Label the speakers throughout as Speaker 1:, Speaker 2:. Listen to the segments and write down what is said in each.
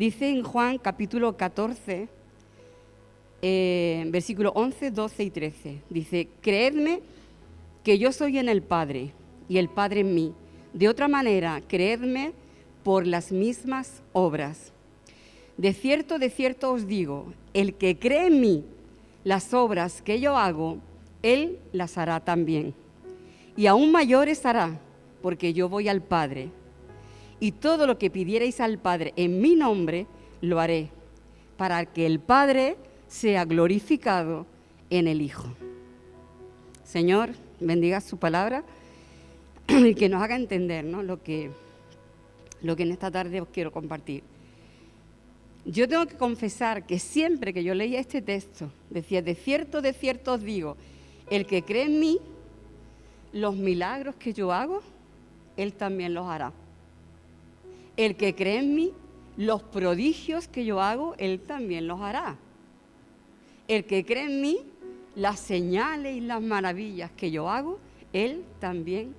Speaker 1: Dice en Juan capítulo 14, eh, versículo 11, 12 y 13. Dice, creedme que yo soy en el Padre y el Padre en mí. De otra manera, creedme por las mismas obras. De cierto, de cierto os digo, el que cree en mí, las obras que yo hago, él las hará también. Y aún mayores hará, porque yo voy al Padre. Y todo lo que pidierais al Padre en mi nombre, lo haré, para que el Padre sea glorificado en el Hijo. Señor, bendiga su palabra y que nos haga entender lo, que, lo que en esta tarde os quiero compartir. Yo tengo que confesar que siempre que yo leía este texto, decía, de cierto, de cierto os digo, el que cree en mí, los milagros que yo hago, él también los hará. El que cree en mí, los prodigios que yo hago, él también los hará. El que cree en mí, las señales y las maravillas que yo hago, él también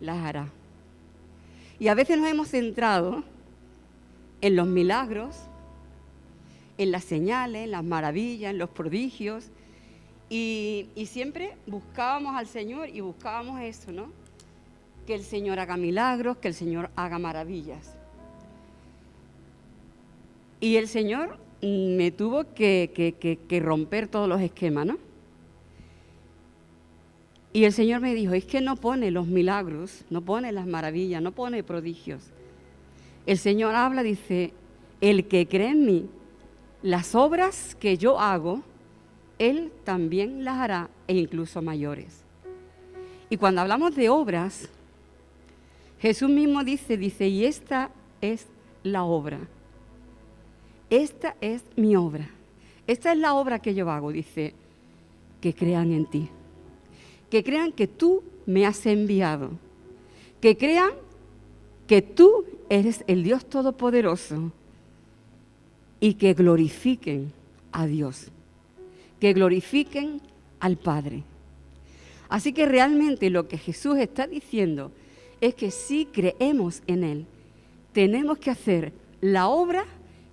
Speaker 1: las hará. Y a veces nos hemos centrado en los milagros, en las señales, en las maravillas, en los prodigios, y, siempre buscábamos al Señor y buscábamos eso, ¿no? Que el Señor haga milagros, que el Señor haga maravillas. Y el Señor me tuvo que, que romper todos los esquemas, ¿no? Y el Señor me dijo, es que no pone los milagros, no pone las maravillas, no pone prodigios. El Señor habla, dice, el que cree en mí, las obras que yo hago, Él también las hará e incluso mayores. Y cuando hablamos de obras, Jesús mismo dice, dice, y esta es la obra. Esta es mi obra. Esta es la obra que yo hago, dice, que crean en ti que crean que tú me has enviado, que crean que tú eres el Dios Todopoderoso y que glorifiquen a Dios, que glorifiquen al Padre. Así que realmente lo que Jesús está diciendo es que si creemos en Él, tenemos que hacer la obra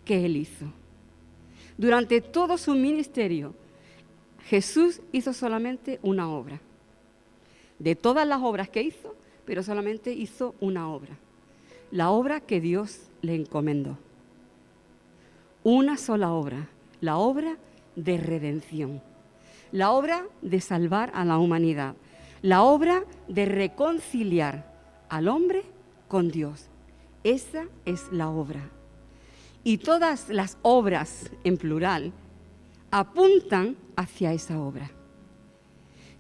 Speaker 1: que Él hizo. Durante todo su ministerio, Jesús hizo solamente una obra de todas las obras que hizo, pero solamente hizo una obra, la obra que Dios le encomendó. Una sola obra, la obra de redención, la obra de salvar a la humanidad, la obra de reconciliar al hombre con Dios. Esa es la obra. Y todas las obras en plural apuntan hacia esa obra.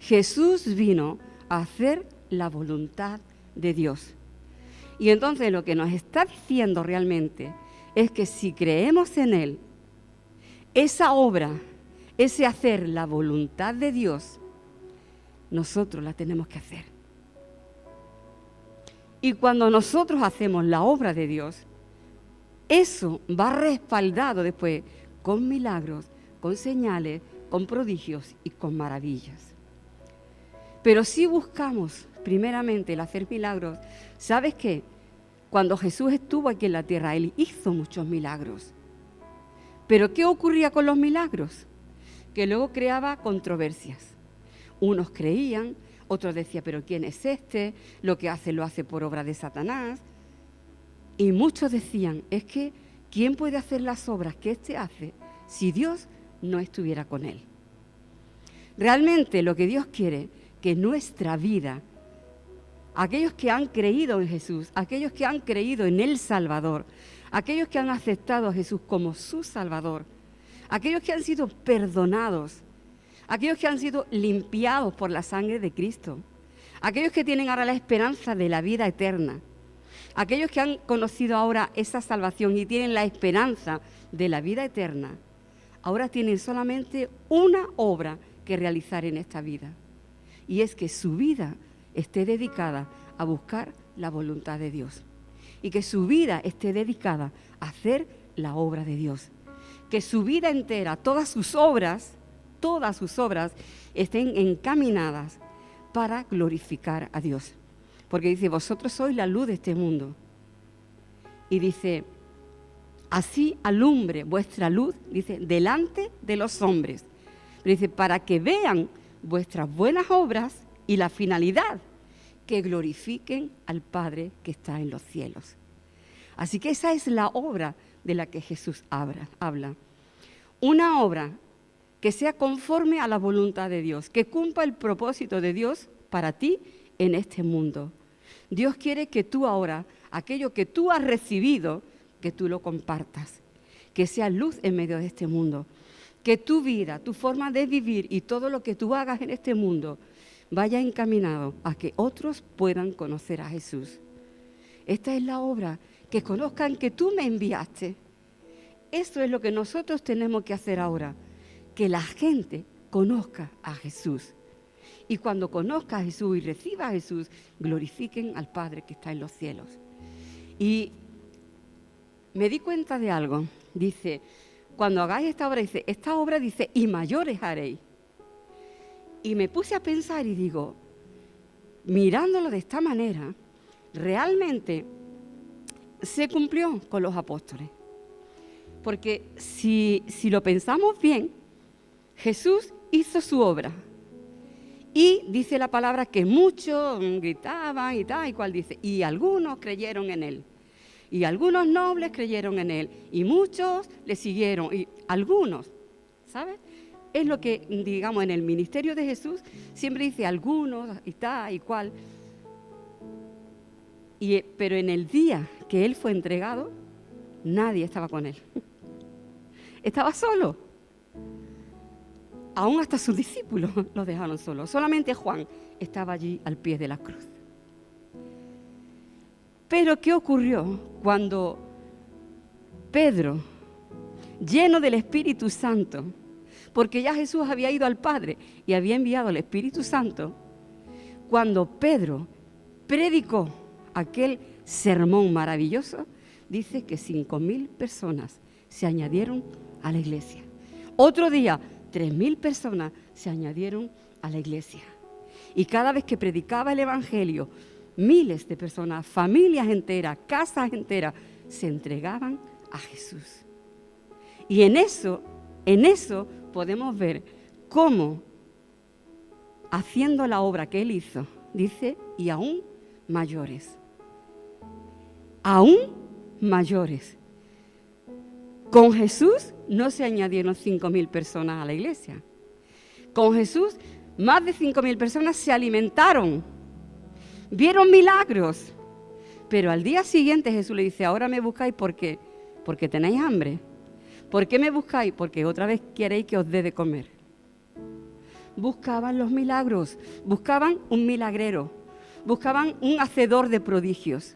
Speaker 1: Jesús vino hacer la voluntad de Dios. Y entonces lo que nos está diciendo realmente es que si creemos en Él, esa obra, ese hacer la voluntad de Dios, nosotros la tenemos que hacer. Y cuando nosotros hacemos la obra de Dios, eso va respaldado después con milagros, con señales, con prodigios y con maravillas. Pero si buscamos primeramente el hacer milagros, ¿sabes qué? Cuando Jesús estuvo aquí en la tierra, Él hizo muchos milagros. Pero ¿qué ocurría con los milagros? Que luego creaba controversias. Unos creían, otros decían, pero ¿quién es este? Lo que hace lo hace por obra de Satanás. Y muchos decían, es que ¿quién puede hacer las obras que éste hace si Dios no estuviera con él? Realmente lo que Dios quiere que nuestra vida, aquellos que han creído en Jesús, aquellos que han creído en el Salvador, aquellos que han aceptado a Jesús como su Salvador, aquellos que han sido perdonados, aquellos que han sido limpiados por la sangre de Cristo, aquellos que tienen ahora la esperanza de la vida eterna, aquellos que han conocido ahora esa salvación y tienen la esperanza de la vida eterna, ahora tienen solamente una obra que realizar en esta vida y es que su vida esté dedicada a buscar la voluntad de Dios y que su vida esté dedicada a hacer la obra de Dios. Que su vida entera, todas sus obras, todas sus obras estén encaminadas para glorificar a Dios. Porque dice, vosotros sois la luz de este mundo. Y dice, así alumbre vuestra luz, dice, delante de los hombres. dice, para que vean vuestras buenas obras y la finalidad, que glorifiquen al Padre que está en los cielos. Así que esa es la obra de la que Jesús habla. Una obra que sea conforme a la voluntad de Dios, que cumpla el propósito de Dios para ti en este mundo. Dios quiere que tú ahora, aquello que tú has recibido, que tú lo compartas, que sea luz en medio de este mundo, que tu vida, tu forma de vivir y todo lo que tú hagas en este mundo vaya encaminado a que otros puedan conocer a Jesús. Esta es la obra, que conozcan que tú me enviaste. Eso es lo que nosotros tenemos que hacer ahora, que la gente conozca a Jesús. Y cuando conozca a Jesús y reciba a Jesús, glorifiquen al Padre que está en los cielos. Y me di cuenta de algo. Dice, cuando hagáis esta obra, dice, esta obra dice, y mayores haréis. Y me puse a pensar y digo, mirándolo de esta manera, realmente se cumplió con los apóstoles. Porque si, si lo pensamos bien, Jesús hizo su obra. Y dice la palabra que muchos gritaban y tal, y cual dice, y algunos creyeron en él. Y algunos nobles creyeron en él. Y muchos le siguieron. Y algunos, ¿sabes? Es lo que, digamos, en el ministerio de Jesús siempre dice algunos y tal y cual. Y, pero en el día que él fue entregado, nadie estaba con él. Estaba solo. Aún hasta sus discípulos lo dejaron solo. Solamente Juan estaba allí al pie de la cruz. Pero ¿qué ocurrió cuando Pedro, lleno del Espíritu Santo, porque ya Jesús había ido al Padre y había enviado al Espíritu Santo, cuando Pedro predicó aquel sermón maravilloso, dice que cinco mil personas se añadieron a la iglesia. Otro día, tres mil personas se añadieron a la iglesia. Y cada vez que predicaba el Evangelio, miles de personas, familias enteras, casas enteras, se entregaban a Jesús. Y en eso, en eso podemos ver cómo, haciendo la obra que Él hizo, dice, y aún mayores. Aún mayores. Con Jesús no se añadieron cinco mil personas a la iglesia. Con Jesús más de cinco mil personas se alimentaron vieron milagros. Pero al día siguiente Jesús le dice, ahora me buscáis porque, porque tenéis hambre. ¿Por qué me buscáis? Porque otra vez queréis que os dé de comer. Buscaban los milagros, buscaban un milagrero, buscaban un hacedor de prodigios.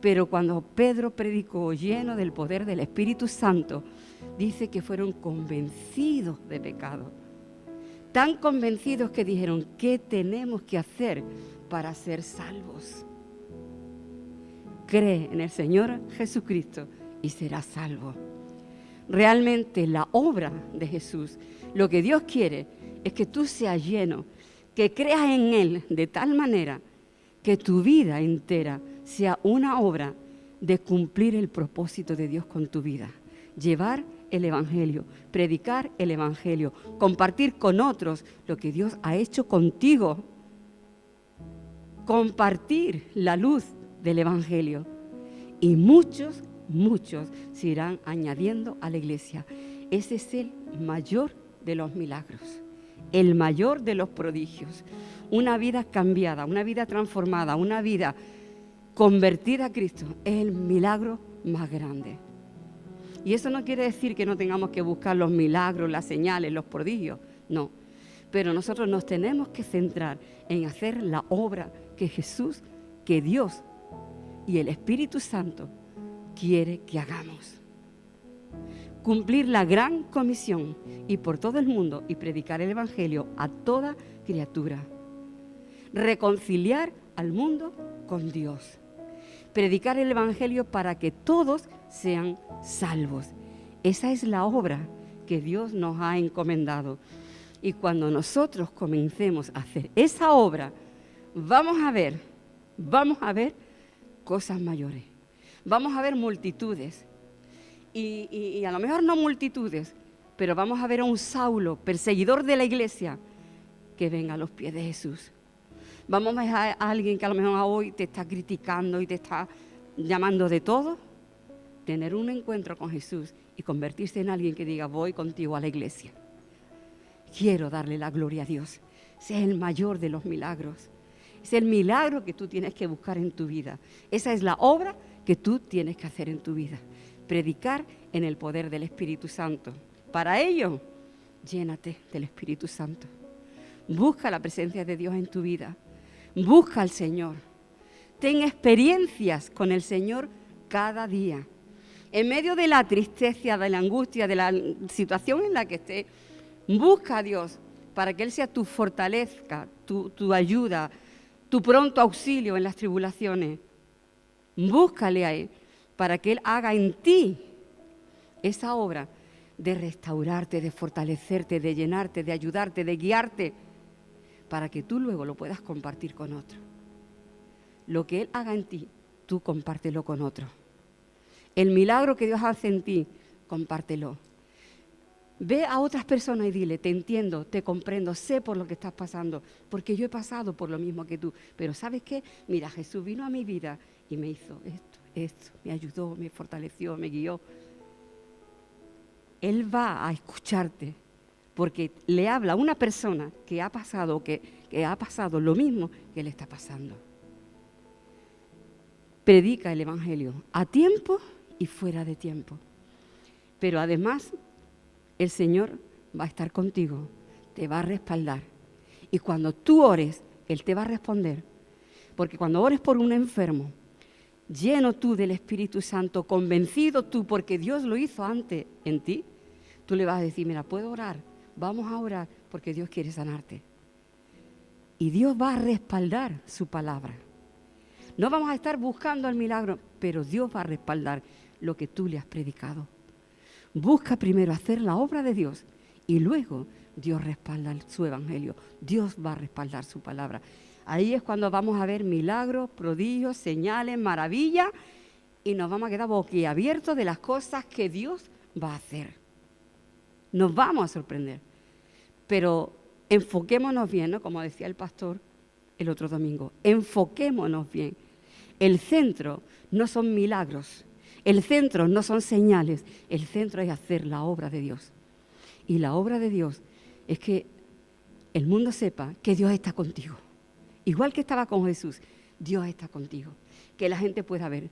Speaker 1: Pero cuando Pedro predicó lleno del poder del Espíritu Santo, dice que fueron convencidos de pecado. Tan convencidos que dijeron, ¿qué tenemos que hacer para ser salvos. Cree en el Señor Jesucristo y serás salvo. Realmente la obra de Jesús, lo que Dios quiere es que tú seas lleno, que creas en Él de tal manera que tu vida entera sea una obra de cumplir el propósito de Dios con tu vida. Llevar el Evangelio, predicar el Evangelio, compartir con otros lo que Dios ha hecho contigo compartir la luz del Evangelio. Y muchos, muchos se irán añadiendo a la iglesia. Ese es el mayor de los milagros, el mayor de los prodigios. Una vida cambiada, una vida transformada, una vida convertida a Cristo es el milagro más grande. Y eso no quiere decir que no tengamos que buscar los milagros, las señales, los prodigios, no. Pero nosotros nos tenemos que centrar en hacer la obra que Jesús, que Dios y el Espíritu Santo quiere que hagamos. Cumplir la gran comisión y por todo el mundo y predicar el Evangelio a toda criatura. Reconciliar al mundo con Dios. Predicar el Evangelio para que todos sean salvos. Esa es la obra que Dios nos ha encomendado. Y cuando nosotros comencemos a hacer esa obra, vamos a ver, vamos a ver cosas mayores. Vamos a ver multitudes. y, y a lo mejor no multitudes, pero vamos a ver a un Saulo, perseguidor de la iglesia, que venga a los pies de Jesús. Vamos a ver a alguien que a lo mejor hoy te está criticando y te está llamando de todo. Tener un encuentro con Jesús y convertirse en alguien que diga, voy contigo a la iglesia. Quiero darle la gloria a Dios. Ese es el mayor de los milagros. Es el milagro que tú tienes que buscar en tu vida. Esa es la obra que tú tienes que hacer en tu vida. Predicar en el poder del Espíritu Santo. Para ello, llénate del Espíritu Santo. Busca la presencia de Dios en tu vida. Busca al Señor. Ten experiencias con el Señor cada día. En medio de la tristeza, de la angustia, de la situación en la que estés, busca a Dios para que Él sea tu fortaleza, tu, tu ayuda, tu pronto auxilio en las tribulaciones. Búscale a Él para que Él haga en ti esa obra de restaurarte, de fortalecerte, de llenarte, de ayudarte, de guiarte, para que tú luego lo puedas compartir con otro. Lo que Él haga en ti, tú compártelo con otro. El milagro que Dios hace en ti, compártelo. Ve a otras personas y dile, te entiendo, te comprendo, sé por lo que estás pasando, porque yo he pasado por lo mismo que tú. Pero ¿sabes qué? Mira, Jesús vino a mi vida y me hizo esto, esto, me ayudó, me fortaleció, me guió. Él va a escucharte porque le habla a una persona que ha pasado, que, que ha pasado lo mismo que le está pasando. Predica el Evangelio a tiempo y fuera de tiempo. Pero además, el Señor va a estar contigo, te va a respaldar. Y cuando tú ores, Él te va a responder. Porque cuando ores por un enfermo, lleno tú del Espíritu Santo, convencido tú, porque Dios lo hizo antes en ti, tú le vas a decir, mira, puedo orar, vamos a orar porque Dios quiere sanarte. Y Dios va a respaldar su palabra. No vamos a estar buscando el milagro, pero Dios va a respaldar lo que tú le has predicado. Busca primero hacer la obra de Dios y luego Dios respalda su evangelio. Dios va a respaldar su palabra. Ahí es cuando vamos a ver milagros, prodigios, señales, maravillas y nos vamos a quedar boquiabiertos de las cosas que Dios va a hacer nos vamos a sorprender. Pero enfoquémonos bien, ¿no? Como decía el pastor el otro domingo, enfoquémonos bien. El centro no son milagros, el centro no son señales, el centro es hacer la obra de Dios. Y la obra de Dios es que el mundo sepa que Dios está contigo. Igual que estaba con Jesús, Dios está contigo. Que la gente pueda ver,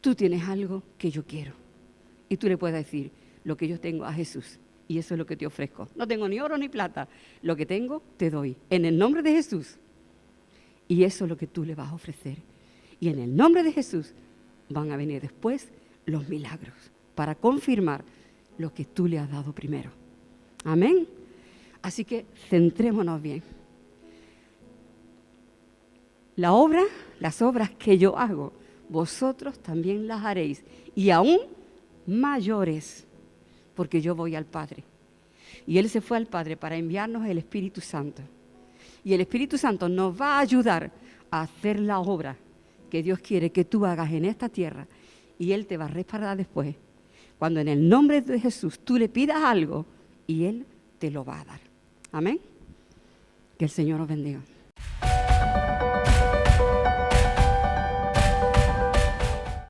Speaker 1: tú tienes algo que yo quiero. Y tú le puedas decir lo que yo tengo a Jesús y eso es lo que te ofrezco. No tengo ni oro ni plata. Lo que tengo, te doy. En el nombre de Jesús. Y eso es lo que tú le vas a ofrecer. Y en el nombre de Jesús van a venir después los milagros para confirmar lo que tú le has dado primero. Amén. Así que centrémonos bien. La obra, las obras que yo hago, vosotros también las haréis. Y aún mayores porque yo voy al Padre. Y Él se fue al Padre para enviarnos el Espíritu Santo. Y el Espíritu Santo nos va a ayudar a hacer la obra que Dios quiere que tú hagas en esta tierra. Y Él te va a respaldar después. Cuando en el nombre de Jesús tú le pidas algo y Él te lo va a dar. Amén. Que el Señor os bendiga.